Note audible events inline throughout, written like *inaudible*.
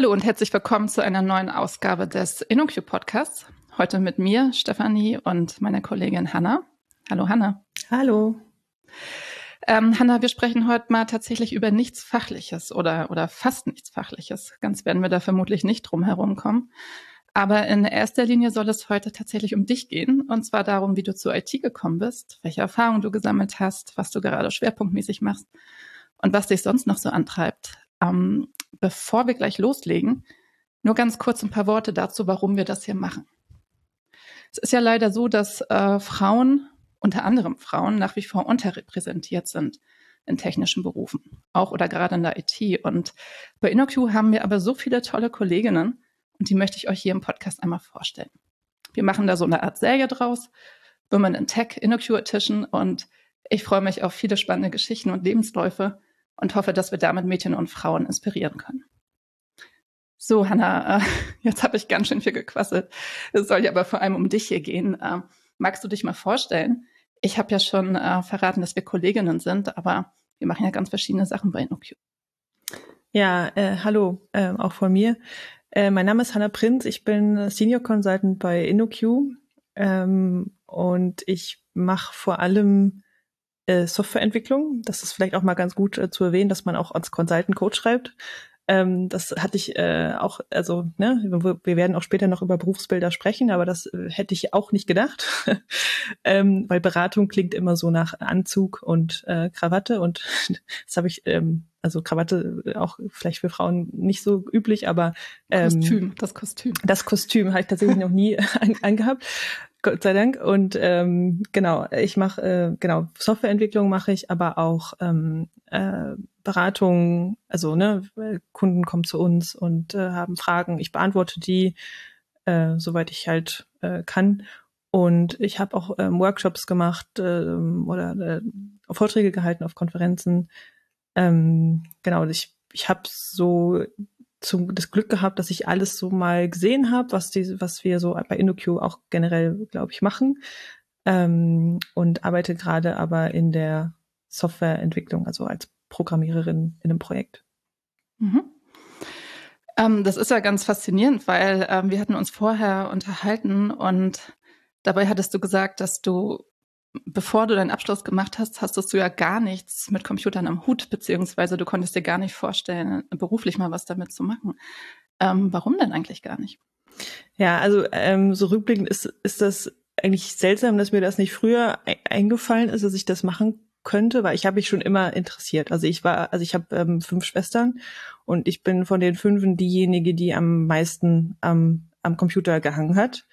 Hallo und herzlich willkommen zu einer neuen Ausgabe des InnoQ Podcasts. Heute mit mir, Stefanie, und meiner Kollegin Hanna. Hallo Hanna. Hallo. Ähm, Hanna, wir sprechen heute mal tatsächlich über nichts Fachliches oder, oder fast nichts Fachliches. Ganz werden wir da vermutlich nicht drum herum kommen. Aber in erster Linie soll es heute tatsächlich um dich gehen. Und zwar darum, wie du zur IT gekommen bist, welche Erfahrungen du gesammelt hast, was du gerade schwerpunktmäßig machst und was dich sonst noch so antreibt. Ähm, bevor wir gleich loslegen, nur ganz kurz ein paar Worte dazu, warum wir das hier machen. Es ist ja leider so, dass äh, Frauen, unter anderem Frauen, nach wie vor unterrepräsentiert sind in technischen Berufen, auch oder gerade in der IT. Und bei InnoQ haben wir aber so viele tolle Kolleginnen und die möchte ich euch hier im Podcast einmal vorstellen. Wir machen da so eine Art Serie draus, Women in Tech, InnoQ Edition und ich freue mich auf viele spannende Geschichten und Lebensläufe und hoffe, dass wir damit Mädchen und Frauen inspirieren können. So, Hanna, äh, *laughs* jetzt habe ich ganz schön viel gequasselt. Es soll ja aber vor allem um dich hier gehen. Äh, magst du dich mal vorstellen? Ich habe ja schon äh, verraten, dass wir Kolleginnen sind, aber wir machen ja ganz verschiedene Sachen bei InnoQ. Ja, äh, hallo, äh, auch von mir. Äh, mein Name ist Hanna Prinz, ich bin Senior Consultant bei InnoQ ähm, und ich mache vor allem äh, Softwareentwicklung. Das ist vielleicht auch mal ganz gut äh, zu erwähnen, dass man auch als Consultant Code schreibt. Ähm, das hatte ich äh, auch, also ne, wir werden auch später noch über Berufsbilder sprechen, aber das äh, hätte ich auch nicht gedacht, *laughs* ähm, weil Beratung klingt immer so nach Anzug und äh, Krawatte und *laughs* das habe ich, ähm, also Krawatte auch vielleicht für Frauen nicht so üblich, aber ähm, Kostüm, das Kostüm, das Kostüm habe ich tatsächlich noch nie *laughs* angehabt. Gott sei Dank. Und ähm, genau, ich mache äh, genau Softwareentwicklung mache ich, aber auch ähm, äh, Beratung. Also ne, Kunden kommen zu uns und äh, haben Fragen. Ich beantworte die, äh, soweit ich halt äh, kann. Und ich habe auch ähm, Workshops gemacht äh, oder äh, Vorträge gehalten auf Konferenzen. Ähm, genau, ich ich habe so zum, das Glück gehabt, dass ich alles so mal gesehen habe, was die, was wir so bei InnoQ auch generell, glaube ich, machen. Ähm, und arbeite gerade aber in der Softwareentwicklung, also als Programmiererin in einem Projekt. Mhm. Ähm, das ist ja ganz faszinierend, weil ähm, wir hatten uns vorher unterhalten und dabei hattest du gesagt, dass du bevor du deinen Abschluss gemacht hast, hast du ja gar nichts mit Computern am Hut, beziehungsweise du konntest dir gar nicht vorstellen, beruflich mal was damit zu machen. Ähm, warum denn eigentlich gar nicht? Ja, also ähm, so rückblickend ist, ist das eigentlich seltsam, dass mir das nicht früher e eingefallen ist, dass ich das machen könnte, weil ich habe mich schon immer interessiert. Also ich war, also ich habe ähm, fünf Schwestern und ich bin von den fünfen diejenige, die am meisten am, am Computer gehangen hat.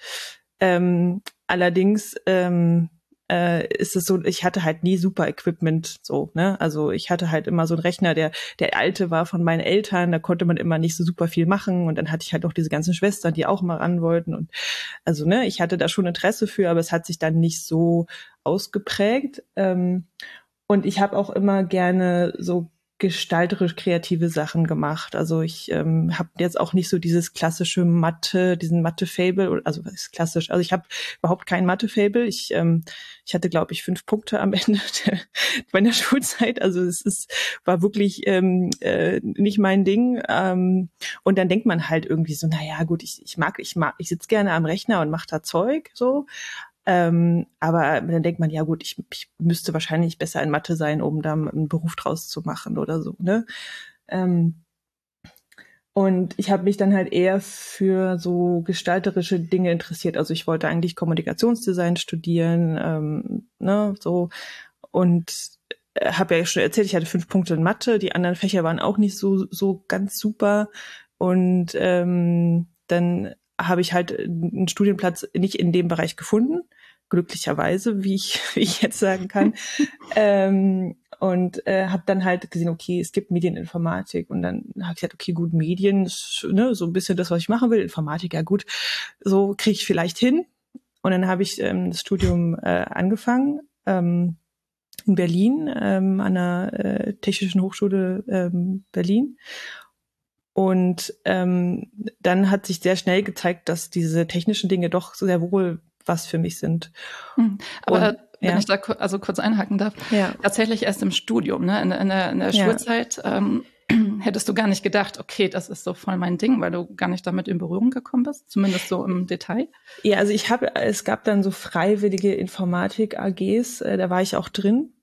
Ähm, allerdings ähm, äh, ist es so, ich hatte halt nie super Equipment so, ne? Also ich hatte halt immer so einen Rechner, der der alte war von meinen Eltern, da konnte man immer nicht so super viel machen und dann hatte ich halt auch diese ganzen Schwestern, die auch mal ran wollten und also ne, ich hatte da schon Interesse für, aber es hat sich dann nicht so ausgeprägt. Ähm, und ich habe auch immer gerne so gestalterisch kreative Sachen gemacht. Also ich ähm, habe jetzt auch nicht so dieses klassische Mathe, diesen Mathe-Fable, also was ist klassisch? Also ich habe überhaupt kein Mathe-Fable. Ich, ähm, ich hatte, glaube ich, fünf Punkte am *laughs* Ende der, meiner Schulzeit. Also es ist, war wirklich ähm, äh, nicht mein Ding. Ähm, und dann denkt man halt irgendwie so, na ja, gut, ich, ich mag, ich mag, ich sitze gerne am Rechner und mache da Zeug so. Ähm, aber dann denkt man, ja gut, ich, ich müsste wahrscheinlich besser in Mathe sein, um da einen Beruf draus zu machen oder so. Ne? Ähm, und ich habe mich dann halt eher für so gestalterische Dinge interessiert. Also ich wollte eigentlich Kommunikationsdesign studieren, ähm, ne, so und äh, habe ja schon erzählt, ich hatte fünf Punkte in Mathe. Die anderen Fächer waren auch nicht so so ganz super. Und ähm, dann habe ich halt einen Studienplatz nicht in dem Bereich gefunden glücklicherweise, wie ich, *laughs* wie ich jetzt sagen kann. ähm, und äh, habe dann halt gesehen, okay, es gibt Medieninformatik und dann habe ich gesagt, okay, gut, Medien, ne, so ein bisschen das, was ich machen will, Informatik, ja gut, so kriege ich vielleicht hin. Und dann habe ich ähm, das Studium äh, angefangen ähm, in Berlin ähm, an der äh, Technischen Hochschule ähm, Berlin. Und ähm, dann hat sich sehr schnell gezeigt, dass diese technischen Dinge doch sehr wohl was für mich sind. Hm. Aber Und, wenn ja. ich da also kurz einhaken darf, ja. tatsächlich erst im Studium, ne? in, in der, in der Schulzeit. Ähm, *clears throat* hättest du gar nicht gedacht, okay, das ist so voll mein Ding, weil du gar nicht damit in Berührung gekommen bist, zumindest so im Detail? Ja, also ich habe, es gab dann so freiwillige Informatik-AGs, äh, da war ich auch drin.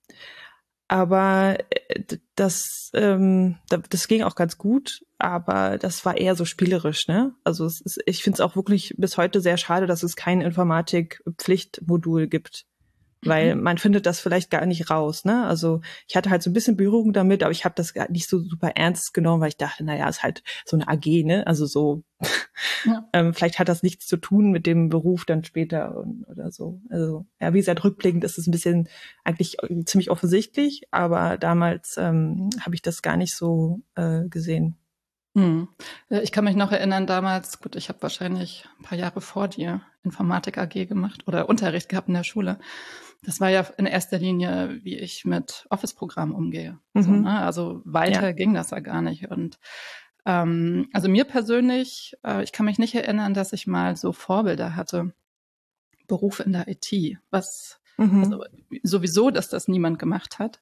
Aber äh, das, ähm, das ging auch ganz gut, aber das war eher so spielerisch, ne? Also es ist, ich finde es auch wirklich bis heute sehr schade, dass es kein Informatik-Pflichtmodul gibt weil mhm. man findet das vielleicht gar nicht raus. Ne? Also ich hatte halt so ein bisschen Berührung damit, aber ich habe das gar nicht so super ernst genommen, weil ich dachte, naja, ist halt so eine AG, ne? Also so, ja. *laughs* ähm, vielleicht hat das nichts zu tun mit dem Beruf dann später und, oder so. Also ja, wie gesagt, rückblickend ist es ein bisschen eigentlich ziemlich offensichtlich, aber damals ähm, habe ich das gar nicht so äh, gesehen. Hm. Ich kann mich noch erinnern, damals, gut, ich habe wahrscheinlich ein paar Jahre vor dir Informatik AG gemacht oder Unterricht gehabt in der Schule. Das war ja in erster Linie, wie ich mit Office-Programmen umgehe. Mhm. So, ne? Also weiter ja. ging das ja gar nicht. Und ähm, also mir persönlich, äh, ich kann mich nicht erinnern, dass ich mal so Vorbilder hatte. Beruf in der IT, was mhm. also sowieso, dass das niemand gemacht hat.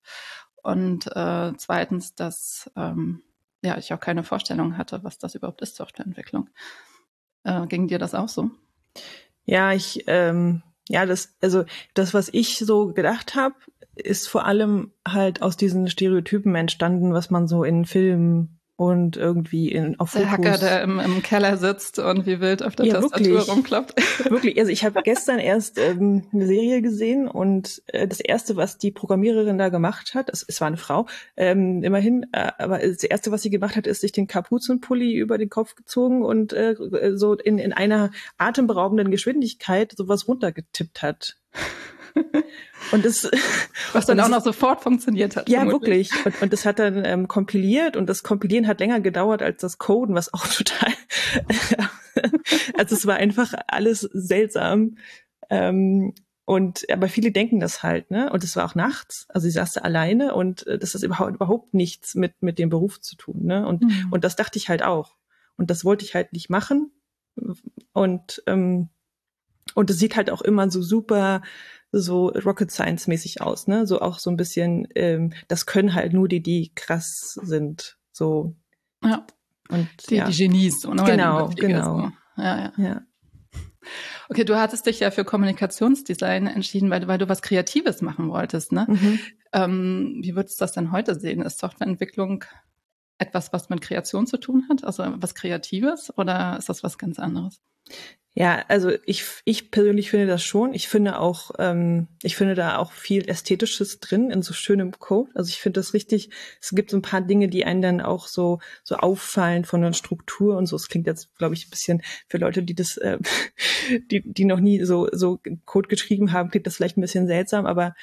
Und äh, zweitens, dass ähm, ja, ich auch keine Vorstellung hatte, was das überhaupt ist, Softwareentwicklung. Äh, ging dir das auch so? Ja, ich, ähm, ja, das, also das, was ich so gedacht habe, ist vor allem halt aus diesen Stereotypen entstanden, was man so in Filmen und irgendwie in, auf Der Fotos. Hacker, der im, im Keller sitzt und wie wild auf der ja, Tastatur wirklich. rumkloppt. *laughs* Wirklich, also ich habe gestern erst ähm, eine Serie gesehen und äh, das erste, was die Programmiererin da gemacht hat, es, es war eine Frau, ähm, immerhin, äh, aber das erste, was sie gemacht hat, ist sich den Kapuzenpulli über den Kopf gezogen und äh, so in, in einer atemberaubenden Geschwindigkeit sowas runtergetippt hat. Und das, *laughs* was dann auch noch sofort funktioniert hat. Ja, vermutlich. wirklich. Und, und das hat dann ähm, kompiliert und das Kompilieren hat länger gedauert als das Coden, was auch *laughs* total. also es war einfach alles seltsam. Ähm, und aber viele denken das halt, ne? Und es war auch nachts, also sie saß da alleine und äh, das ist überhaupt überhaupt nichts mit mit dem Beruf zu tun, ne? Und mhm. und das dachte ich halt auch. Und das wollte ich halt nicht machen. Und ähm, und es sieht halt auch immer so super so Rocket Science mäßig aus, ne? So auch so ein bisschen, ähm, das können halt nur die, die krass sind. So. Ja. Und die, ja. die Genies, oder? Genau, genau. So. Ja, ja. ja. Okay, du hattest dich ja für Kommunikationsdesign entschieden, weil, weil du was Kreatives machen wolltest, ne? Mhm. Ähm, wie würdest du das denn heute sehen? Ist Softwareentwicklung etwas, was mit Kreation zu tun hat? Also was Kreatives oder ist das was ganz anderes? Ja, also ich, ich persönlich finde das schon. Ich finde auch, ähm, ich finde da auch viel Ästhetisches drin in so schönem Code. Also ich finde das richtig, es gibt so ein paar Dinge, die einen dann auch so, so auffallen von der Struktur und so. Es klingt jetzt, glaube ich, ein bisschen für Leute, die das, äh, *laughs* die, die noch nie so, so Code geschrieben haben, klingt das vielleicht ein bisschen seltsam, aber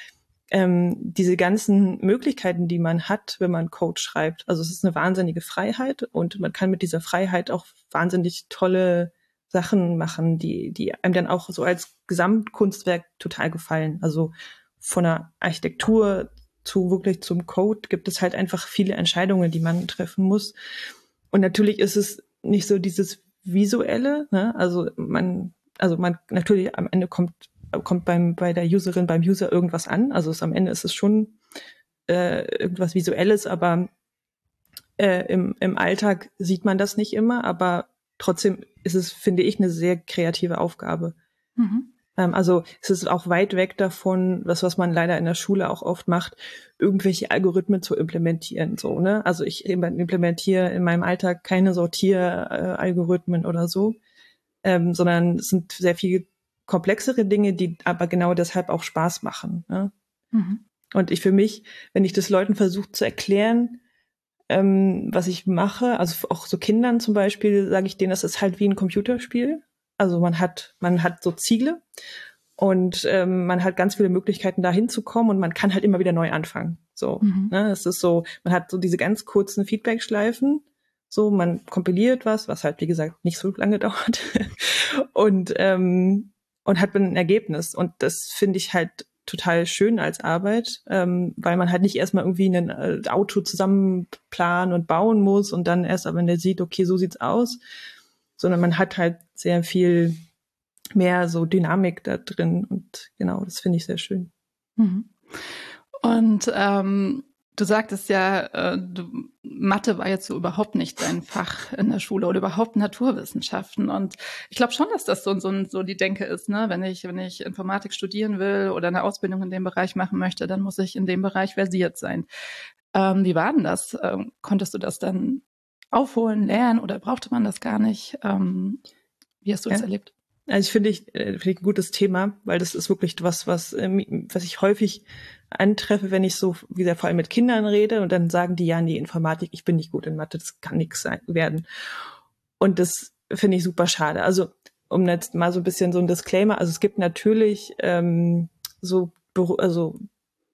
ähm, diese ganzen Möglichkeiten, die man hat, wenn man Code schreibt. Also es ist eine wahnsinnige Freiheit und man kann mit dieser Freiheit auch wahnsinnig tolle Sachen machen, die, die einem dann auch so als Gesamtkunstwerk total gefallen. Also von der Architektur zu wirklich zum Code gibt es halt einfach viele Entscheidungen, die man treffen muss. Und natürlich ist es nicht so dieses visuelle, ne? also man, also man natürlich am Ende kommt kommt beim bei der Userin beim User irgendwas an. Also es, am Ende ist es schon äh, irgendwas visuelles, aber äh, im, im Alltag sieht man das nicht immer. Aber trotzdem ist es, finde ich, eine sehr kreative Aufgabe. Mhm. Ähm, also es ist auch weit weg davon, das, was man leider in der Schule auch oft macht, irgendwelche Algorithmen zu implementieren. So, ne? Also ich implementiere in meinem Alltag keine Sortieralgorithmen oder so, ähm, sondern es sind sehr viel komplexere Dinge, die aber genau deshalb auch Spaß machen. Ne? Mhm. Und ich für mich, wenn ich das Leuten versuche zu erklären, ähm, was ich mache, also auch so Kindern zum Beispiel, sage ich denen, das ist halt wie ein Computerspiel. Also man hat, man hat so Ziele und ähm, man hat ganz viele Möglichkeiten, da hinzukommen und man kann halt immer wieder neu anfangen. So, mhm. ne? Es ist so, man hat so diese ganz kurzen Feedback-Schleifen. So, man kompiliert was, was halt wie gesagt nicht so lange *laughs* dauert und ähm, und hat ein Ergebnis. Und das finde ich halt total schön als Arbeit, ähm, weil man halt nicht erstmal irgendwie ein äh, Auto zusammen planen und bauen muss und dann erst, aber wenn der sieht, okay, so sieht's aus, sondern man hat halt sehr viel mehr so Dynamik da drin und genau, das finde ich sehr schön. Mhm. Und ähm, Du sagtest ja, äh, du, Mathe war jetzt so überhaupt nicht dein Fach in der Schule oder überhaupt Naturwissenschaften. Und ich glaube schon, dass das so, so, so die Denke ist, ne? Wenn ich, wenn ich Informatik studieren will oder eine Ausbildung in dem Bereich machen möchte, dann muss ich in dem Bereich versiert sein. Ähm, wie war denn das? Ähm, konntest du das dann aufholen, lernen oder brauchte man das gar nicht? Ähm, wie hast du das erlebt? Also ich finde ich, äh, finde ich ein gutes Thema, weil das ist wirklich was, was, ähm, was ich häufig antreffe, wenn ich so, wie gesagt, vor allem mit Kindern rede und dann sagen die, ja, nee, Informatik, ich bin nicht gut in Mathe, das kann nichts werden. Und das finde ich super schade. Also, um jetzt mal so ein bisschen so ein Disclaimer, also es gibt natürlich ähm, so also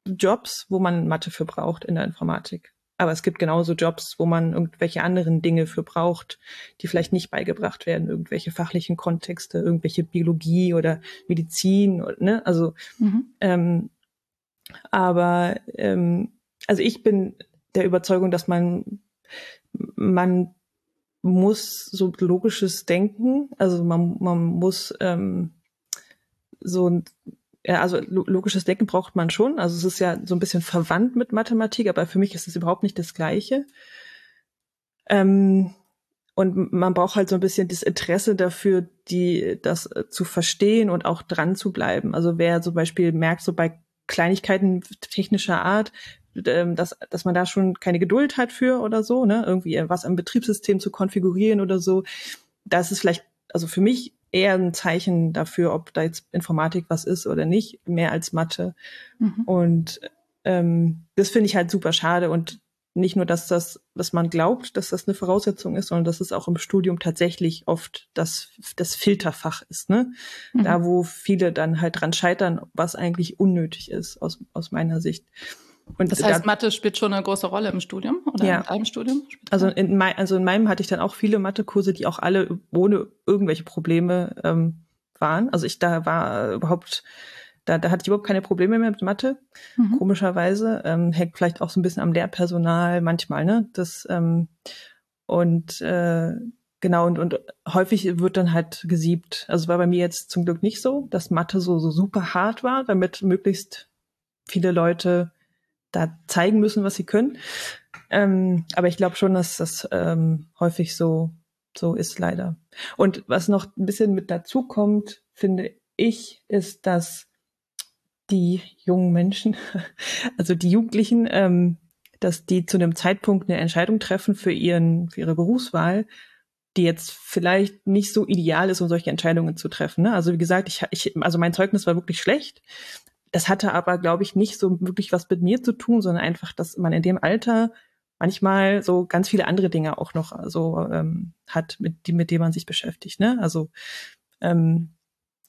Jobs, wo man Mathe für braucht in der Informatik. Aber es gibt genauso Jobs, wo man irgendwelche anderen Dinge für braucht, die vielleicht nicht beigebracht werden, irgendwelche fachlichen Kontexte, irgendwelche Biologie oder Medizin, ne? Also mhm. ähm, aber ähm, also ich bin der Überzeugung, dass man man muss so logisches Denken, also man, man muss ähm, so ja, also logisches Denken braucht man schon. Also es ist ja so ein bisschen verwandt mit Mathematik, aber für mich ist es überhaupt nicht das Gleiche. Ähm, und man braucht halt so ein bisschen das Interesse dafür, die das zu verstehen und auch dran zu bleiben. Also wer zum Beispiel merkt, so bei Kleinigkeiten technischer Art, ähm, dass, dass man da schon keine Geduld hat für oder so, ne, irgendwie was am Betriebssystem zu konfigurieren oder so, das ist vielleicht, also für mich eher ein Zeichen dafür, ob da jetzt Informatik was ist oder nicht, mehr als Mathe. Mhm. Und ähm, das finde ich halt super schade und nicht nur, dass das, dass man glaubt, dass das eine Voraussetzung ist, sondern dass es auch im Studium tatsächlich oft das, das Filterfach ist, ne? Mhm. Da, wo viele dann halt dran scheitern, was eigentlich unnötig ist, aus, aus meiner Sicht. Und das heißt, da, Mathe spielt schon eine große Rolle im Studium oder ja. in deinem Studium? Also in, mein, also in meinem hatte ich dann auch viele Mathekurse, die auch alle ohne irgendwelche Probleme ähm, waren. Also ich da war überhaupt da, da hatte ich überhaupt keine Probleme mehr mit Mathe, mhm. komischerweise. Ähm, hängt vielleicht auch so ein bisschen am Lehrpersonal manchmal, ne? Das ähm, und äh, genau, und, und häufig wird dann halt gesiebt. Also war bei mir jetzt zum Glück nicht so, dass Mathe so, so super hart war, damit möglichst viele Leute da zeigen müssen, was sie können. Ähm, aber ich glaube schon, dass das ähm, häufig so, so ist, leider. Und was noch ein bisschen mit dazu kommt, finde ich, ist, dass die jungen Menschen, *laughs* also die Jugendlichen, ähm, dass die zu einem Zeitpunkt eine Entscheidung treffen für ihren, für ihre Berufswahl, die jetzt vielleicht nicht so ideal ist, um solche Entscheidungen zu treffen. Ne? Also wie gesagt, ich, ich, also mein Zeugnis war wirklich schlecht. Das hatte aber, glaube ich, nicht so wirklich was mit mir zu tun, sondern einfach, dass man in dem Alter manchmal so ganz viele andere Dinge auch noch so ähm, hat, mit, die, mit denen man sich beschäftigt. Ne? Also ähm,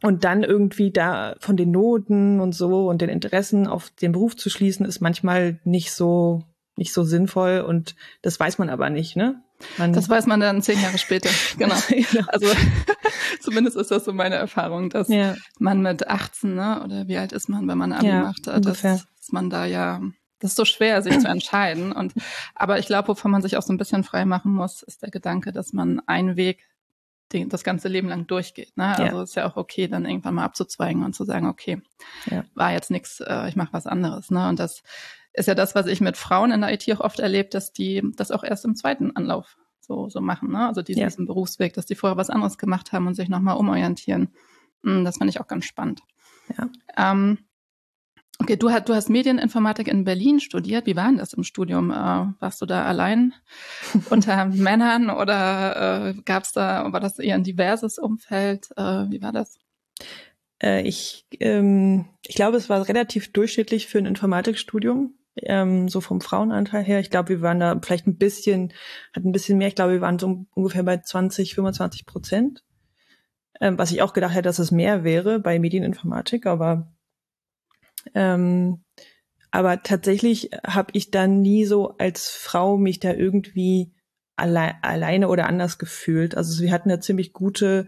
und dann irgendwie da von den Noten und so und den Interessen auf den Beruf zu schließen, ist manchmal nicht so, nicht so sinnvoll und das weiß man aber nicht, ne? Man das weiß man dann zehn Jahre später, *laughs* genau. *laughs* Also *laughs* zumindest ist das so meine Erfahrung, dass ja. man mit 18, ne, oder wie alt ist man, wenn man Abi ja, macht, dass, dass man da ja das ist so schwer, sich zu *clears throat* entscheiden. Und aber ich glaube, wovon man sich auch so ein bisschen frei machen muss, ist der Gedanke, dass man einen Weg den, das ganze Leben lang durchgeht. Ne? Also ja. ist ja auch okay, dann irgendwann mal abzuzweigen und zu sagen, okay, ja. war jetzt nichts, äh, ich mache was anderes. Ne? Und das ist ja das, was ich mit Frauen in der IT auch oft erlebt, dass die das auch erst im zweiten Anlauf so, so machen. Ne? Also diesen, ja. diesen Berufsweg, dass die vorher was anderes gemacht haben und sich nochmal umorientieren. Hm, das fand ich auch ganz spannend. Ja. Ähm, Okay, du, hast, du hast Medieninformatik in Berlin studiert. Wie war denn das im Studium? Äh, warst du da allein *laughs* unter Männern oder äh, gab es da, war das eher ein diverses Umfeld? Äh, wie war das? Äh, ich, ähm, ich glaube, es war relativ durchschnittlich für ein Informatikstudium, ähm, so vom Frauenanteil her. Ich glaube, wir waren da vielleicht ein bisschen, hatten ein bisschen mehr. Ich glaube, wir waren so ungefähr bei 20, 25 Prozent. Ähm, was ich auch gedacht hätte, dass es mehr wäre bei Medieninformatik, aber ähm, aber tatsächlich habe ich dann nie so als Frau mich da irgendwie alle, alleine oder anders gefühlt. Also wir hatten ja ziemlich gute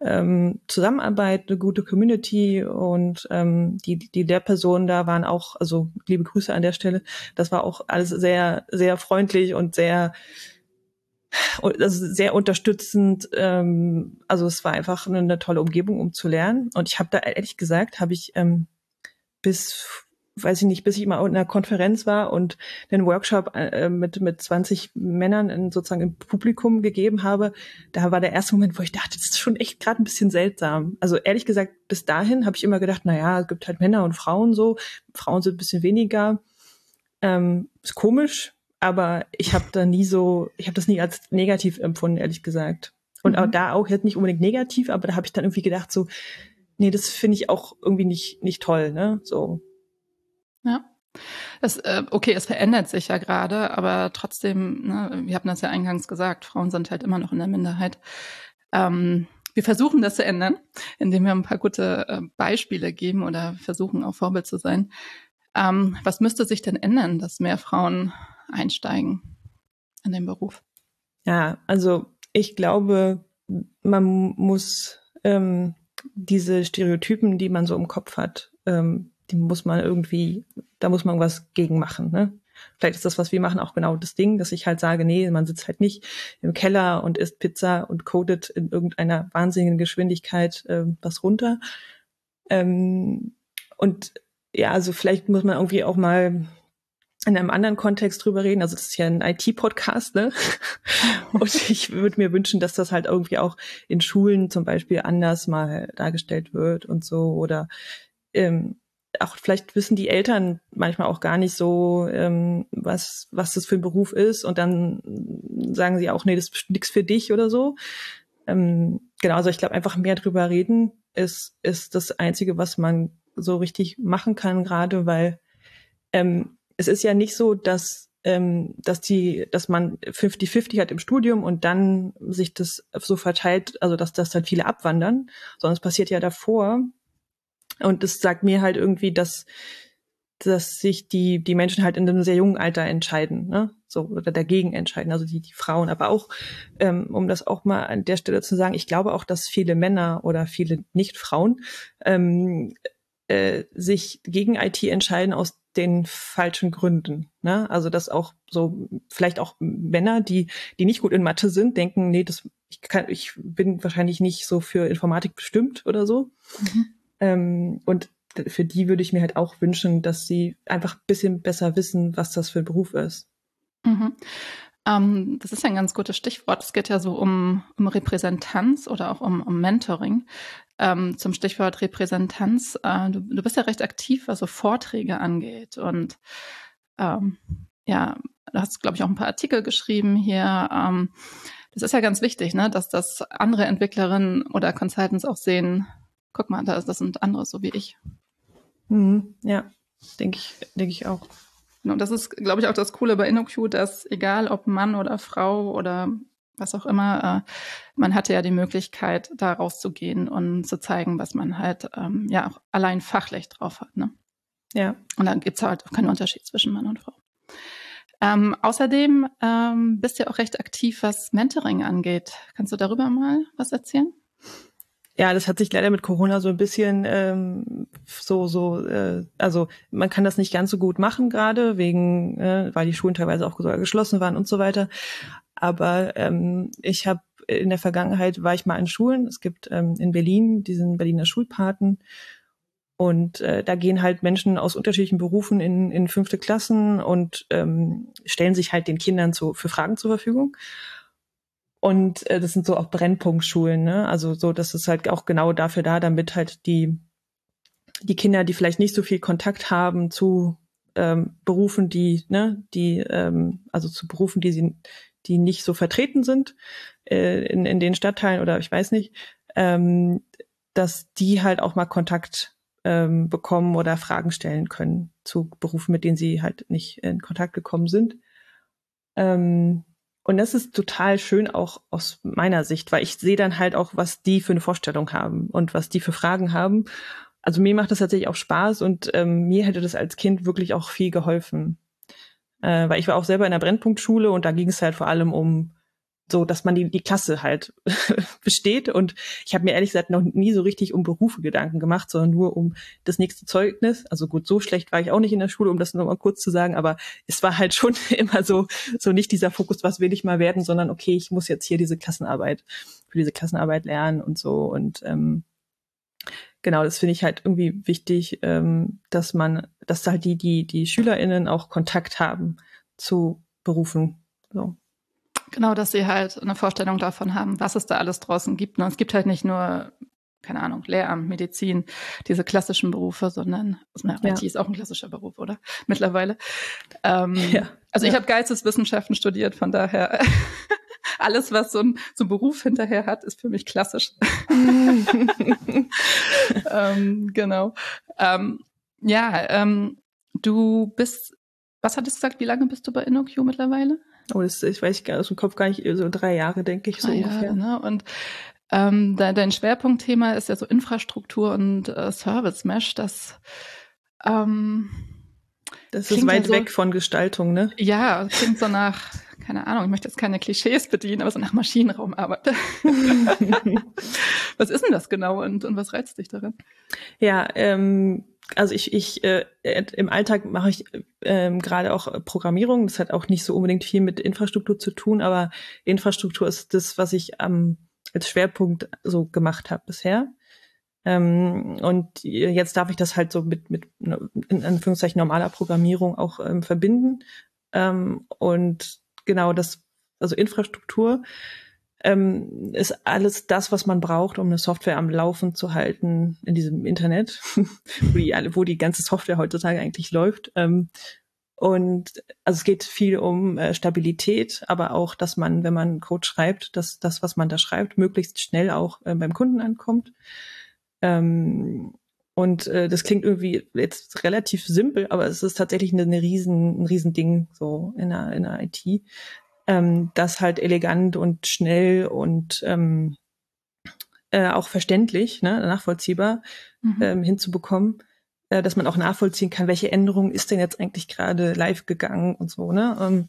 ähm, Zusammenarbeit, eine gute Community und ähm, die, die Lehrpersonen da waren auch, also liebe Grüße an der Stelle, das war auch alles sehr, sehr freundlich und sehr also sehr unterstützend. Ähm, also es war einfach eine, eine tolle Umgebung, um zu lernen. Und ich habe da ehrlich gesagt, habe ich ähm, bis weiß ich nicht, bis ich mal in einer Konferenz war und einen Workshop äh, mit, mit 20 Männern in, sozusagen im Publikum gegeben habe, da war der erste Moment, wo ich dachte, das ist schon echt gerade ein bisschen seltsam. Also ehrlich gesagt, bis dahin habe ich immer gedacht, na ja, es gibt halt Männer und Frauen so. Frauen sind ein bisschen weniger. Ähm, ist komisch, aber ich habe da nie so, ich habe das nie als negativ empfunden, ehrlich gesagt. Und mhm. auch da auch jetzt nicht unbedingt negativ, aber da habe ich dann irgendwie gedacht so, nee, das finde ich auch irgendwie nicht nicht toll, ne? So ja. Das, äh, okay, es verändert sich ja gerade, aber trotzdem, ne, wir haben das ja eingangs gesagt, Frauen sind halt immer noch in der Minderheit. Ähm, wir versuchen das zu ändern, indem wir ein paar gute äh, Beispiele geben oder versuchen auch Vorbild zu sein. Ähm, was müsste sich denn ändern, dass mehr Frauen einsteigen in den Beruf? Ja, also ich glaube, man muss ähm, diese Stereotypen, die man so im Kopf hat, ähm, die muss man irgendwie, da muss man was gegen machen. Ne? Vielleicht ist das, was wir machen, auch genau das Ding, dass ich halt sage, nee, man sitzt halt nicht im Keller und isst Pizza und codet in irgendeiner wahnsinnigen Geschwindigkeit äh, was runter. Ähm, und ja, also vielleicht muss man irgendwie auch mal in einem anderen Kontext drüber reden. Also das ist ja ein IT-Podcast, ne? *laughs* Und ich würde mir wünschen, dass das halt irgendwie auch in Schulen zum Beispiel anders mal dargestellt wird und so. Oder ähm, auch vielleicht wissen die Eltern manchmal auch gar nicht so, ähm, was, was das für ein Beruf ist und dann sagen sie auch, nee, das ist nichts für dich oder so. Ähm, genau, also ich glaube, einfach mehr drüber reden ist, ist das Einzige, was man so richtig machen kann, gerade weil ähm, es ist ja nicht so, dass ähm, dass die, dass man 50-50 hat im Studium und dann sich das so verteilt, also dass das dann viele abwandern, sondern es passiert ja davor, und das sagt mir halt irgendwie, dass, dass sich die, die Menschen halt in einem sehr jungen Alter entscheiden, ne? So, oder dagegen entscheiden, also die, die Frauen. Aber auch, ähm, um das auch mal an der Stelle zu sagen, ich glaube auch, dass viele Männer oder viele Nicht-Frauen ähm, äh, sich gegen IT entscheiden aus den falschen Gründen. Ne? Also dass auch so vielleicht auch Männer, die die nicht gut in Mathe sind, denken, nee, das ich kann, ich bin wahrscheinlich nicht so für Informatik bestimmt oder so. Mhm. Ähm, und für die würde ich mir halt auch wünschen, dass sie einfach ein bisschen besser wissen, was das für ein Beruf ist. Mhm. Ähm, das ist ein ganz gutes Stichwort. Es geht ja so um, um Repräsentanz oder auch um, um Mentoring. Ähm, zum Stichwort Repräsentanz. Äh, du, du, bist ja recht aktiv, was so Vorträge angeht. Und ähm, ja, du hast, glaube ich, auch ein paar Artikel geschrieben hier. Ähm, das ist ja ganz wichtig, ne, dass das andere Entwicklerinnen oder Consultants auch sehen, guck mal, da ist das sind andere so wie ich. Mhm, ja, denke ich, denke ich auch. Und das ist, glaube ich, auch das Coole bei InnoQ, dass egal ob Mann oder Frau oder was auch immer, äh, man hatte ja die Möglichkeit, da rauszugehen und zu zeigen, was man halt ähm, ja auch allein fachlich drauf hat. Ne? Ja. Und dann gibt es halt auch keinen Unterschied zwischen Mann und Frau. Ähm, außerdem ähm, bist du ja auch recht aktiv, was Mentoring angeht. Kannst du darüber mal was erzählen? Ja, das hat sich leider mit Corona so ein bisschen ähm, so so äh, also man kann das nicht ganz so gut machen gerade wegen äh, weil die Schulen teilweise auch geschlossen waren und so weiter. Aber ähm, ich habe in der Vergangenheit war ich mal in Schulen. Es gibt ähm, in Berlin diesen Berliner Schulpaten und äh, da gehen halt Menschen aus unterschiedlichen Berufen in, in fünfte Klassen und ähm, stellen sich halt den Kindern zu, für Fragen zur Verfügung. Und äh, das sind so auch Brennpunktschulen, ne? Also so, das ist halt auch genau dafür da, damit halt die, die Kinder, die vielleicht nicht so viel Kontakt haben zu ähm, Berufen, die, ne, die, ähm, also zu Berufen, die sie, die nicht so vertreten sind äh, in, in den Stadtteilen oder ich weiß nicht, ähm, dass die halt auch mal Kontakt ähm, bekommen oder Fragen stellen können zu Berufen, mit denen sie halt nicht in Kontakt gekommen sind. Ähm, und das ist total schön auch aus meiner Sicht, weil ich sehe dann halt auch, was die für eine Vorstellung haben und was die für Fragen haben. Also mir macht das tatsächlich auch Spaß und ähm, mir hätte das als Kind wirklich auch viel geholfen. Äh, weil ich war auch selber in der Brennpunktschule und da ging es halt vor allem um so, dass man die, die Klasse halt *laughs* besteht. Und ich habe mir ehrlich gesagt noch nie so richtig um Berufe Gedanken gemacht, sondern nur um das nächste Zeugnis. Also gut, so schlecht war ich auch nicht in der Schule, um das nur mal kurz zu sagen, aber es war halt schon *laughs* immer so, so nicht dieser Fokus, was will ich mal werden, sondern okay, ich muss jetzt hier diese Klassenarbeit, für diese Klassenarbeit lernen und so. Und ähm, genau, das finde ich halt irgendwie wichtig, ähm, dass man dass halt die, die, die SchülerInnen auch Kontakt haben zu Berufen. So. Genau, dass sie halt eine Vorstellung davon haben, was es da alles draußen gibt. Und ne? es gibt halt nicht nur, keine Ahnung, Lehramt, Medizin, diese klassischen Berufe, sondern also, ja. IT ist auch ein klassischer Beruf, oder? Mittlerweile. Ähm, *laughs* ja. Also ich ja. habe Geisteswissenschaften studiert, von daher *laughs* alles, was so ein, so ein Beruf hinterher hat, ist für mich klassisch. *laughs* ähm, genau. Ähm, ja, ähm, du bist, was hattest du gesagt, wie lange bist du bei InnoQ mittlerweile? Oh, das, ich weiß gar aus dem Kopf gar nicht, so drei Jahre, denke ich, so drei ungefähr. Jahre, ne? Und ähm, dein, dein Schwerpunktthema ist ja so Infrastruktur und äh, Service Mesh. Das, ähm, das ist weit ja so, weg von Gestaltung, ne? Ja, klingt so nach, keine Ahnung, ich möchte jetzt keine Klischees bedienen, aber so nach Maschinenraumarbeit. *laughs* was ist denn das genau und, und was reizt dich darin? Ja, ähm, also ich, ich äh, im Alltag mache ich ähm, gerade auch Programmierung. Das hat auch nicht so unbedingt viel mit Infrastruktur zu tun, aber Infrastruktur ist das, was ich ähm, als Schwerpunkt so gemacht habe bisher. Ähm, und jetzt darf ich das halt so mit, mit in Anführungszeichen normaler Programmierung auch ähm, verbinden. Ähm, und genau das, also Infrastruktur ähm, ist alles das, was man braucht, um eine Software am Laufen zu halten in diesem Internet, *laughs* wo, die, wo die ganze Software heutzutage eigentlich läuft. Ähm, und also es geht viel um äh, Stabilität, aber auch, dass man, wenn man Code schreibt, dass das, was man da schreibt, möglichst schnell auch äh, beim Kunden ankommt. Ähm, und äh, das klingt irgendwie jetzt relativ simpel, aber es ist tatsächlich eine, eine riesen, ein riesen Ding so in der, in der IT ähm, das halt elegant und schnell und ähm, äh, auch verständlich, ne, nachvollziehbar mhm. ähm, hinzubekommen, äh, dass man auch nachvollziehen kann, welche Änderung ist denn jetzt eigentlich gerade live gegangen und so, ne? Ähm,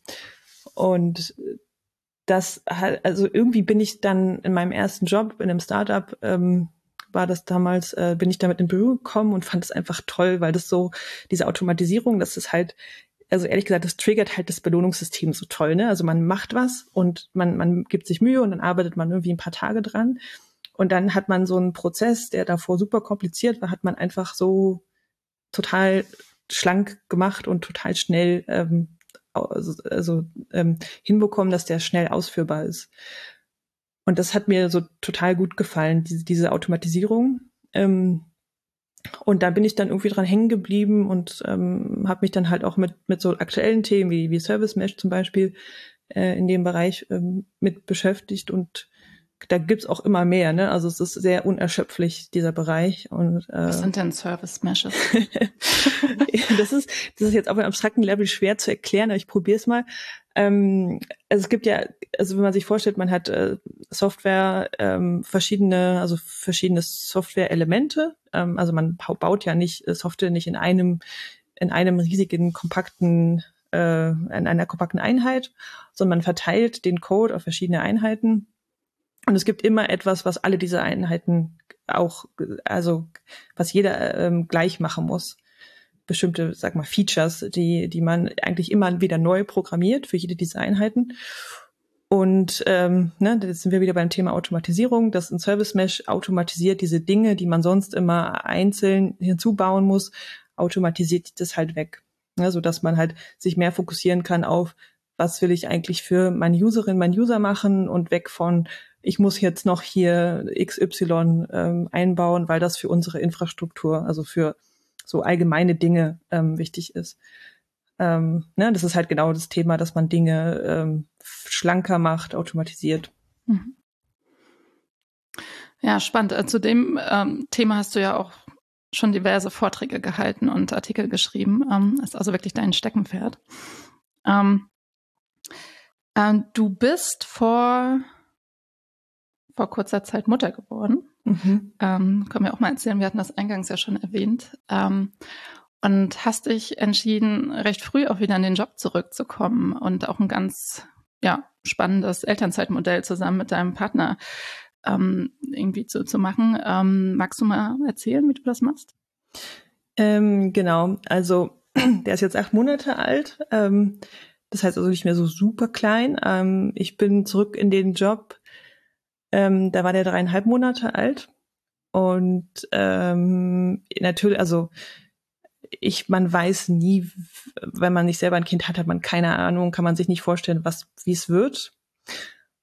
und das halt, also irgendwie bin ich dann in meinem ersten Job in einem Startup, ähm, war das damals, äh, bin ich damit in Berührung gekommen und fand es einfach toll, weil das so, diese Automatisierung, das ist halt also ehrlich gesagt, das triggert halt das Belohnungssystem so toll, ne? Also man macht was und man, man gibt sich Mühe und dann arbeitet man irgendwie ein paar Tage dran. Und dann hat man so einen Prozess, der davor super kompliziert war, hat man einfach so total schlank gemacht und total schnell ähm, also, also ähm, hinbekommen, dass der schnell ausführbar ist. Und das hat mir so total gut gefallen, diese, diese Automatisierung. Ähm, und da bin ich dann irgendwie dran hängen geblieben und ähm, habe mich dann halt auch mit, mit so aktuellen Themen wie, wie Service Mesh zum Beispiel äh, in dem Bereich ähm, mit beschäftigt und da gibt's auch immer mehr, ne? Also es ist sehr unerschöpflich, dieser Bereich. Und, äh, Was sind denn Service Meshes? *laughs* das ist, das ist jetzt auf einem abstrakten Level schwer zu erklären, aber ich probiere es mal. Ähm, also es gibt ja, also wenn man sich vorstellt, man hat äh, Software, ähm, verschiedene, also verschiedene Software-Elemente. Ähm, also man baut ja nicht äh, Software nicht in einem, in einem riesigen, kompakten äh, in einer kompakten Einheit, sondern man verteilt den Code auf verschiedene Einheiten und es gibt immer etwas, was alle diese Einheiten auch, also was jeder ähm, gleich machen muss. Bestimmte, sag mal, Features, die, die man eigentlich immer wieder neu programmiert für jede dieser Einheiten. Und ähm, ne, jetzt sind wir wieder beim Thema Automatisierung. Das ein Service Mesh automatisiert diese Dinge, die man sonst immer einzeln hinzubauen muss, automatisiert das halt weg. Ja, so dass man halt sich mehr fokussieren kann auf, was will ich eigentlich für meine Userin, mein User machen und weg von, ich muss jetzt noch hier XY ähm, einbauen, weil das für unsere Infrastruktur, also für so allgemeine Dinge ähm, wichtig ist. Ähm, ne, das ist halt genau das Thema, dass man Dinge ähm, schlanker macht, automatisiert. Mhm. Ja, spannend. Äh, zu dem ähm, Thema hast du ja auch schon diverse Vorträge gehalten und Artikel geschrieben. Ähm, ist also wirklich dein Steckenpferd. Ähm, äh, du bist vor vor kurzer Zeit Mutter geworden. Mhm. Ähm, können wir auch mal erzählen, wir hatten das eingangs ja schon erwähnt. Und hast dich entschieden, recht früh auch wieder in den Job zurückzukommen und auch ein ganz ja, spannendes Elternzeitmodell zusammen mit deinem Partner ähm, irgendwie zu, zu machen. Ähm, magst du mal erzählen, wie du das machst? Ähm, genau, also *clears throat* der ist jetzt acht Monate alt. Ähm, das heißt also nicht mehr so super klein. Ähm, ich bin zurück in den Job ähm, da war der dreieinhalb Monate alt. Und ähm, natürlich, also ich, man weiß nie, wenn man nicht selber ein Kind hat, hat man keine Ahnung, kann man sich nicht vorstellen, was, wie es wird.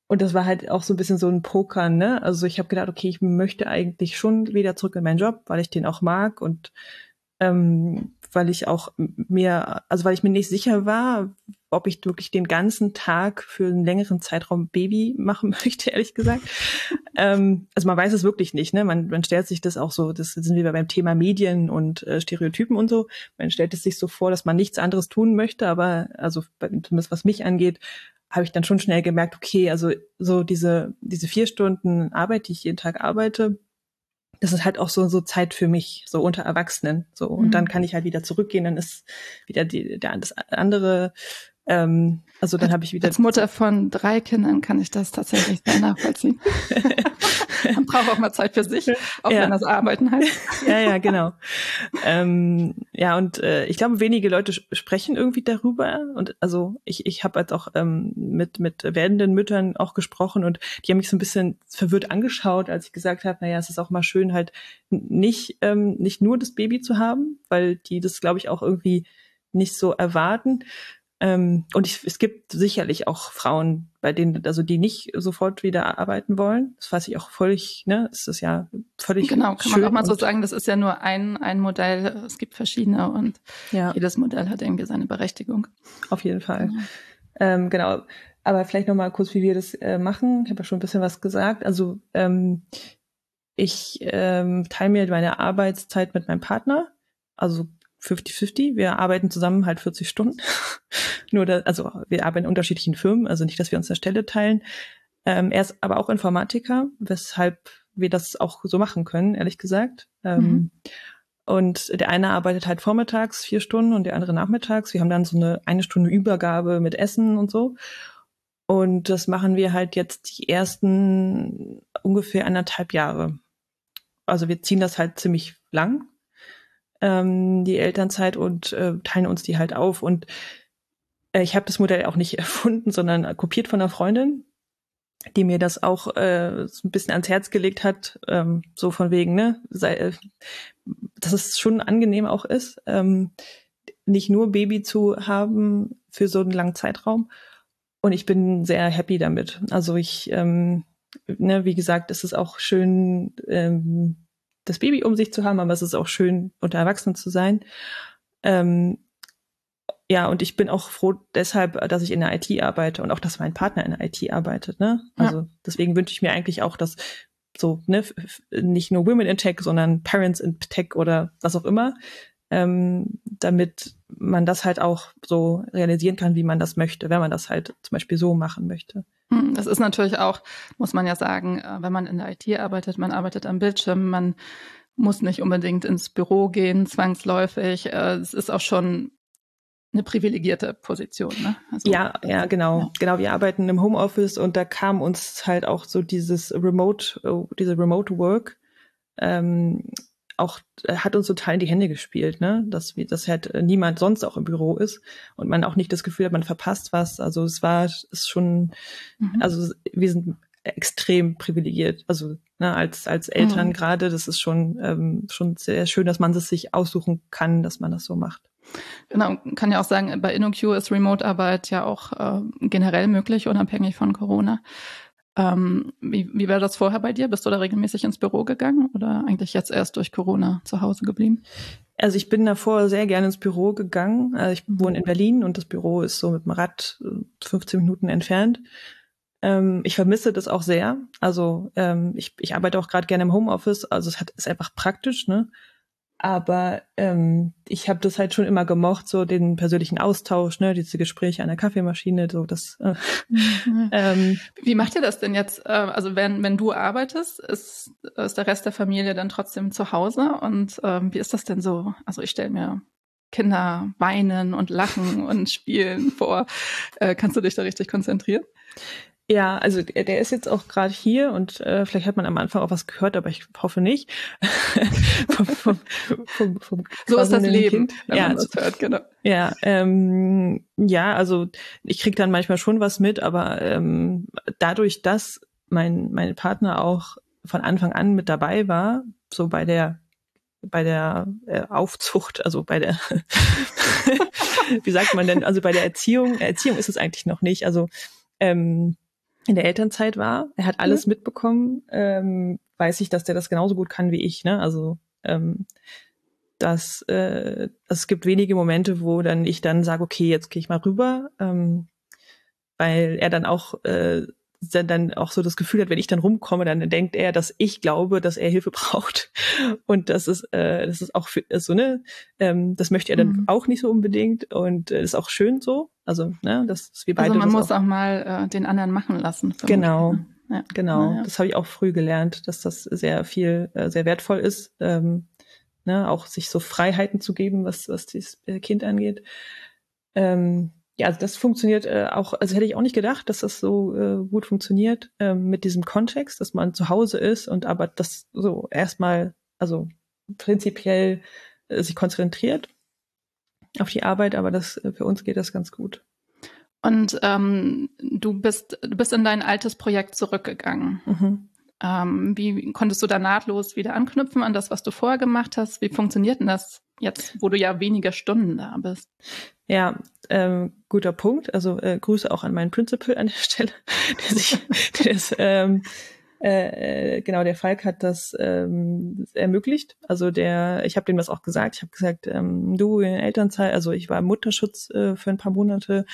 Und das war halt auch so ein bisschen so ein Poker, ne? Also ich habe gedacht, okay, ich möchte eigentlich schon wieder zurück in meinen Job, weil ich den auch mag und ähm, weil ich auch mir, also weil ich mir nicht sicher war, ob ich wirklich den ganzen Tag für einen längeren Zeitraum Baby machen *laughs* möchte, ehrlich gesagt. ähm, also man weiß es wirklich nicht, ne? Man, man stellt sich das auch so, das sind wir beim Thema Medien und äh, Stereotypen und so. Man stellt es sich so vor, dass man nichts anderes tun möchte, aber also zumindest was mich angeht, habe ich dann schon schnell gemerkt, okay, also so diese, diese vier Stunden Arbeit, die ich jeden Tag arbeite, das ist halt auch so, so Zeit für mich, so unter Erwachsenen. So. Und mhm. dann kann ich halt wieder zurückgehen, dann ist wieder die, der, das andere ähm, also dann habe ich wieder. Als Mutter von drei Kindern kann ich das tatsächlich sehr nachvollziehen. *laughs* Man braucht auch mal Zeit für sich, auch ja. wenn das Arbeiten heißt. *laughs* ja, ja, genau. ähm, ja, und äh, ich glaube, wenige Leute sprechen irgendwie darüber. Und also ich, ich habe jetzt auch ähm, mit, mit werdenden Müttern auch gesprochen und die haben mich so ein bisschen verwirrt angeschaut, als ich gesagt habe, naja, es ist auch mal schön, halt nicht, ähm, nicht nur das Baby zu haben, weil die das, glaube ich, auch irgendwie nicht so erwarten. Ähm, und ich, es gibt sicherlich auch Frauen, bei denen, also die nicht sofort wieder arbeiten wollen. Das weiß ich auch völlig, ne? Es ist ja völlig. Genau, kann man auch mal so sagen, das ist ja nur ein, ein Modell. Es gibt verschiedene und ja. jedes Modell hat irgendwie seine Berechtigung. Auf jeden Fall. Genau. Ähm, genau. Aber vielleicht noch mal kurz, wie wir das äh, machen. Ich habe ja schon ein bisschen was gesagt. Also ähm, ich ähm, teile mir meine Arbeitszeit mit meinem Partner. Also 50-50. Wir arbeiten zusammen halt 40 Stunden. *laughs* Nur, da, also wir arbeiten in unterschiedlichen Firmen, also nicht, dass wir uns eine Stelle teilen. Ähm, er ist aber auch Informatiker, weshalb wir das auch so machen können, ehrlich gesagt. Ähm, mhm. Und der eine arbeitet halt vormittags vier Stunden und der andere nachmittags. Wir haben dann so eine eine Stunde Übergabe mit Essen und so. Und das machen wir halt jetzt die ersten ungefähr anderthalb Jahre. Also wir ziehen das halt ziemlich lang, ähm, die Elternzeit, und äh, teilen uns die halt auf. Und äh, ich habe das Modell auch nicht *laughs* erfunden, sondern kopiert von einer Freundin, die mir das auch äh, so ein bisschen ans Herz gelegt hat, ähm, so von wegen, ne, sei, äh, dass es schon angenehm auch ist, ähm, nicht nur Baby zu haben für so einen langen Zeitraum. Und ich bin sehr happy damit. Also ich, ähm, ne, wie gesagt, es ist auch schön, ähm, das Baby um sich zu haben, aber es ist auch schön, unter Erwachsenen zu sein. Ähm, ja, und ich bin auch froh deshalb, dass ich in der IT arbeite und auch, dass mein Partner in der IT arbeitet. Ne? Also ja. deswegen wünsche ich mir eigentlich auch, dass so ne, nicht nur Women in Tech, sondern Parents in Tech oder was auch immer, ähm, damit man das halt auch so realisieren kann, wie man das möchte, wenn man das halt zum Beispiel so machen möchte. Das ist natürlich auch, muss man ja sagen, äh, wenn man in der IT arbeitet, man arbeitet am Bildschirm, man muss nicht unbedingt ins Büro gehen, zwangsläufig. Äh, es ist auch schon eine privilegierte Position. Ne? Also, ja, ja, genau. Ja. Genau, wir arbeiten im Homeoffice und da kam uns halt auch so dieses Remote, oh, diese Remote Work ähm, auch äh, hat uns total in die Hände gespielt, ne? Dass dass halt niemand sonst auch im Büro ist und man auch nicht das Gefühl hat, man verpasst was. Also es war ist schon, mhm. also wir sind extrem privilegiert. Also ne, als als Eltern mhm. gerade, das ist schon ähm, schon sehr schön, dass man es sich aussuchen kann, dass man das so macht. Genau, kann ja auch sagen, bei InnoQ ist Remote-Arbeit ja auch äh, generell möglich, unabhängig von Corona. Ähm, wie, wie war das vorher bei dir? Bist du da regelmäßig ins Büro gegangen oder eigentlich jetzt erst durch Corona zu Hause geblieben? Also ich bin davor sehr gerne ins Büro gegangen. Also ich wohne in Berlin und das Büro ist so mit dem Rad 15 äh, Minuten entfernt. Ähm, ich vermisse das auch sehr. Also ähm, ich, ich arbeite auch gerade gerne im Homeoffice. Also es hat, ist einfach praktisch, ne? Aber ähm, ich habe das halt schon immer gemocht, so den persönlichen Austausch, ne, diese Gespräche an der Kaffeemaschine, so das. Äh, mhm. *laughs* ähm, Wie macht ihr das denn jetzt? Äh, also wenn wenn du arbeitest, ist, ist der Rest der Familie dann trotzdem zu Hause und ähm, wie ist das denn so? Also ich stelle mir Kinder weinen und lachen und spielen vor. Äh, kannst du dich da richtig konzentrieren? Ja, also der, der ist jetzt auch gerade hier und äh, vielleicht hat man am Anfang auch was gehört, aber ich hoffe nicht. *laughs* vom, vom, vom, vom so ist das Leben, kind. wenn ja, man das hört, genau. Ja, ähm, ja, also ich krieg dann manchmal schon was mit, aber ähm, dadurch, dass mein mein Partner auch von Anfang an mit dabei war, so bei der bei der äh, Aufzucht, also bei der, *laughs* wie sagt man denn, also bei der Erziehung, Erziehung ist es eigentlich noch nicht, also ähm, in der Elternzeit war. Er hat alles mhm. mitbekommen. Ähm, weiß ich, dass der das genauso gut kann wie ich. Ne? Also ähm, dass äh, es gibt wenige Momente, wo dann ich dann sage, okay, jetzt gehe ich mal rüber, ähm, weil er dann auch äh, dann auch so das Gefühl hat, wenn ich dann rumkomme, dann denkt er, dass ich glaube, dass er Hilfe *laughs* braucht. Und das ist, äh, das ist auch für, ist so ne, ähm, das möchte er dann mhm. auch nicht so unbedingt und äh, ist auch schön so. Also ne, das ist wie beide. Also man muss auch, auch mal äh, den anderen machen lassen. Genau, ja. genau. Ja. Das habe ich auch früh gelernt, dass das sehr viel, äh, sehr wertvoll ist. Ähm, ne, auch sich so Freiheiten zu geben, was was das äh, Kind angeht. Ähm, ja, also das funktioniert äh, auch, also hätte ich auch nicht gedacht, dass das so äh, gut funktioniert äh, mit diesem Kontext, dass man zu Hause ist und aber das so erstmal, also prinzipiell äh, sich konzentriert auf die Arbeit, aber das äh, für uns geht das ganz gut. Und ähm, du bist du bist in dein altes Projekt zurückgegangen. Mhm. Ähm, wie konntest du da nahtlos wieder anknüpfen an das, was du vorher gemacht hast? Wie funktioniert denn das jetzt, wo du ja weniger Stunden da bist? Ja, ähm, guter Punkt. Also äh, Grüße auch an meinen Principal an der Stelle, *laughs* der sich, *laughs* der ist, ähm, äh, genau, der Falk hat das ähm, ermöglicht. Also der, ich habe dem das auch gesagt. Ich habe gesagt, ähm, du in Elternzeit, also ich war im Mutterschutz äh, für ein paar Monate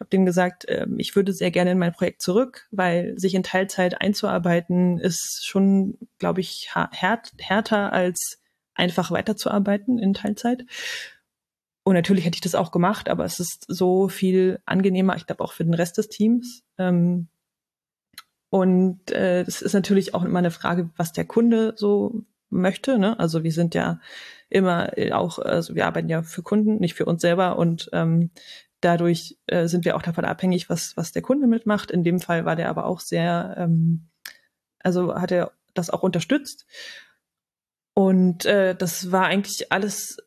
habe dem gesagt, äh, ich würde sehr gerne in mein Projekt zurück, weil sich in Teilzeit einzuarbeiten ist schon, glaube ich, härt, härter als einfach weiterzuarbeiten in Teilzeit. Und natürlich hätte ich das auch gemacht, aber es ist so viel angenehmer, ich glaube auch für den Rest des Teams. Ähm, und äh, ist natürlich auch immer eine Frage, was der Kunde so möchte. Ne? Also wir sind ja immer auch, also wir arbeiten ja für Kunden, nicht für uns selber. Und ähm, dadurch äh, sind wir auch davon abhängig, was, was der Kunde mitmacht. In dem Fall war der aber auch sehr, ähm, also hat er das auch unterstützt. Und äh, das war eigentlich alles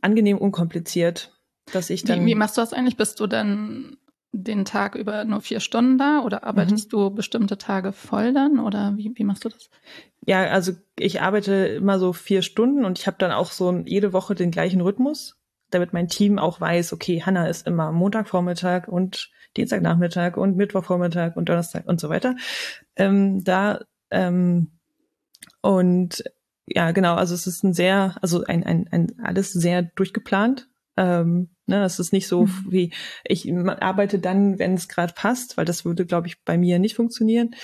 angenehm unkompliziert, dass ich dann. Wie, wie machst du das eigentlich? Bist du dann den Tag über nur vier Stunden da oder arbeitest mhm. du bestimmte Tage voll dann oder wie, wie machst du das? Ja, also ich arbeite immer so vier Stunden und ich habe dann auch so jede Woche den gleichen Rhythmus damit mein Team auch weiß, okay, Hanna ist immer Montagvormittag und Dienstagnachmittag und Mittwochvormittag und Donnerstag und so weiter. Ähm, da ähm, und ja, genau, also es ist ein sehr, also ein, ein, ein alles sehr durchgeplant. Ähm, ne, es ist nicht so mhm. wie ich arbeite dann, wenn es gerade passt, weil das würde, glaube ich, bei mir nicht funktionieren.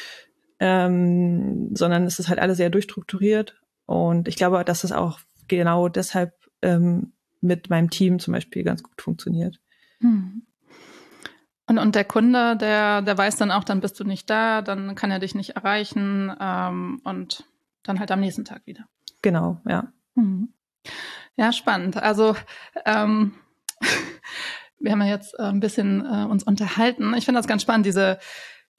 Ähm, sondern es ist halt alles sehr durchstrukturiert und ich glaube, dass es auch genau deshalb ähm, mit meinem Team zum Beispiel ganz gut funktioniert. Hm. Und, und der Kunde, der, der weiß dann auch, dann bist du nicht da, dann kann er dich nicht erreichen ähm, und dann halt am nächsten Tag wieder. Genau, ja. Hm. Ja, spannend. Also ähm, *laughs* wir haben ja jetzt äh, ein bisschen äh, uns unterhalten. Ich finde das ganz spannend, diese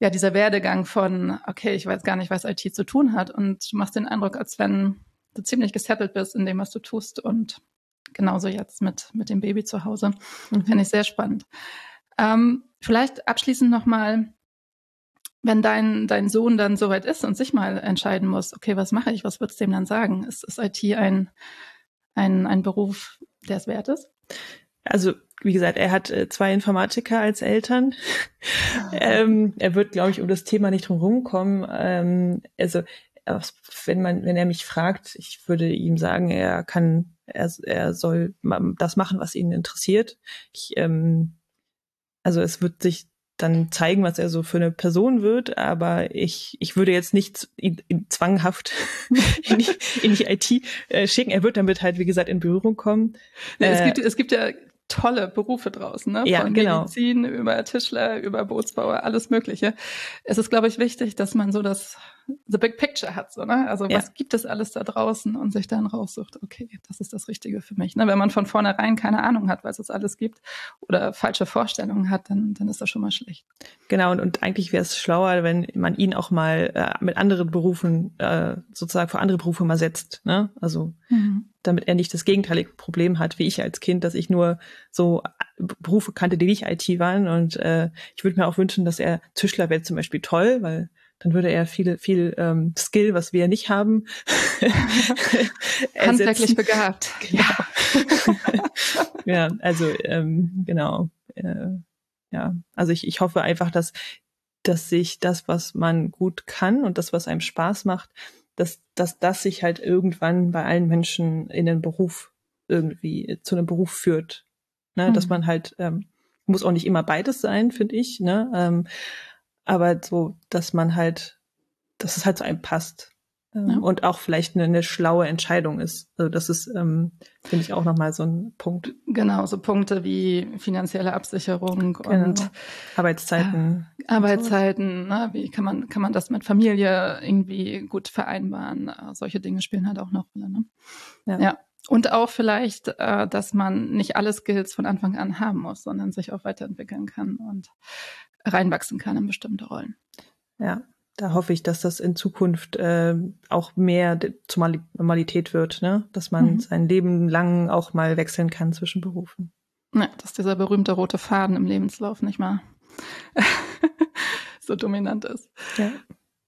ja, dieser Werdegang von, okay, ich weiß gar nicht, was IT zu tun hat und du machst den Eindruck, als wenn du ziemlich gesettelt bist in dem, was du tust und genauso jetzt mit, mit dem Baby zu Hause. Mhm. Finde ich sehr spannend. Ähm, vielleicht abschließend nochmal, wenn dein, dein Sohn dann soweit ist und sich mal entscheiden muss, okay, was mache ich, was würdest du dem dann sagen? Ist, ist IT ein, ein, ein Beruf, der es wert ist? Also, wie gesagt, er hat äh, zwei Informatiker als Eltern. Ah. *laughs* ähm, er wird, glaube ich, um das Thema nicht drum rumkommen. Ähm, also, wenn man, wenn er mich fragt, ich würde ihm sagen, er kann er, er soll das machen, was ihn interessiert. Ich, ähm, also es wird sich dann zeigen, was er so für eine Person wird, aber ich, ich würde jetzt nicht ihn, ihn zwanghaft *laughs* in, die, in die IT äh, schicken. Er wird damit halt, wie gesagt, in Berührung kommen. Ja, es, äh, gibt, es gibt ja tolle Berufe draußen, ne? Ja, Von genau. Medizin über Tischler, über Bootsbauer, alles Mögliche. Es ist, glaube ich, wichtig, dass man so das the big picture hat, so, ne? Also ja. was gibt es alles da draußen und sich dann raussucht, okay, das ist das Richtige für mich. Ne? Wenn man von vornherein keine Ahnung hat, was es alles gibt oder falsche Vorstellungen hat, dann, dann ist das schon mal schlecht. Genau, und, und eigentlich wäre es schlauer, wenn man ihn auch mal äh, mit anderen Berufen, äh, sozusagen für andere Berufe mal setzt. Ne? Also mhm damit er nicht das gegenteilige Problem hat, wie ich als Kind, dass ich nur so Berufe kannte, die nicht IT waren. Und äh, ich würde mir auch wünschen, dass er Tischler wäre zum Beispiel toll, weil dann würde er viel, viel ähm, Skill, was wir nicht haben, *laughs* handwerklich begabt. Genau. *laughs* ja, also ähm, genau. Äh, ja, also ich, ich hoffe einfach, dass dass sich das, was man gut kann und das, was einem Spaß macht, dass, dass das sich halt irgendwann bei allen Menschen in den Beruf irgendwie zu einem Beruf führt. Ne? Mhm. Dass man halt, ähm, muss auch nicht immer beides sein, finde ich, ne? Ähm, aber so, dass man halt, dass es halt zu einem passt. Ähm, ja. Und auch vielleicht eine, eine, schlaue Entscheidung ist. Also das ist, ähm, finde ich, auch nochmal so ein Punkt. Genau, so Punkte wie finanzielle Absicherung genau. und Arbeitszeiten. Äh, Arbeitszeiten, ne? wie kann man, kann man das mit Familie irgendwie gut vereinbaren? Äh, solche Dinge spielen halt auch eine Rolle. Ne? Ja. ja. Und auch vielleicht, äh, dass man nicht alle Skills von Anfang an haben muss, sondern sich auch weiterentwickeln kann und reinwachsen kann in bestimmte Rollen. Ja, da hoffe ich, dass das in Zukunft äh, auch mehr zur Normalität wird, ne? dass man mhm. sein Leben lang auch mal wechseln kann zwischen Berufen. Ja, dass dieser berühmte rote Faden im Lebenslauf nicht mal *laughs* so dominant ist. Ja,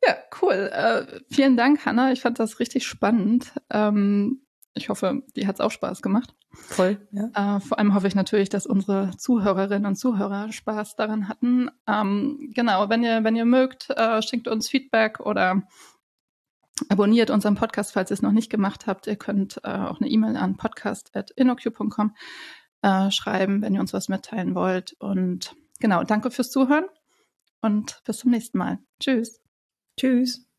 ja cool. Äh, vielen Dank, Hanna. Ich fand das richtig spannend. Ähm, ich hoffe, dir hat es auch Spaß gemacht. Voll, ja. Äh, vor allem hoffe ich natürlich, dass unsere Zuhörerinnen und Zuhörer Spaß daran hatten. Ähm, genau, wenn ihr, wenn ihr mögt, äh, schickt uns Feedback oder abonniert unseren Podcast, falls ihr es noch nicht gemacht habt. Ihr könnt äh, auch eine E-Mail an podcast.inoq.com äh, schreiben, wenn ihr uns was mitteilen wollt. Und genau, danke fürs Zuhören und bis zum nächsten Mal. Tschüss. Tschüss.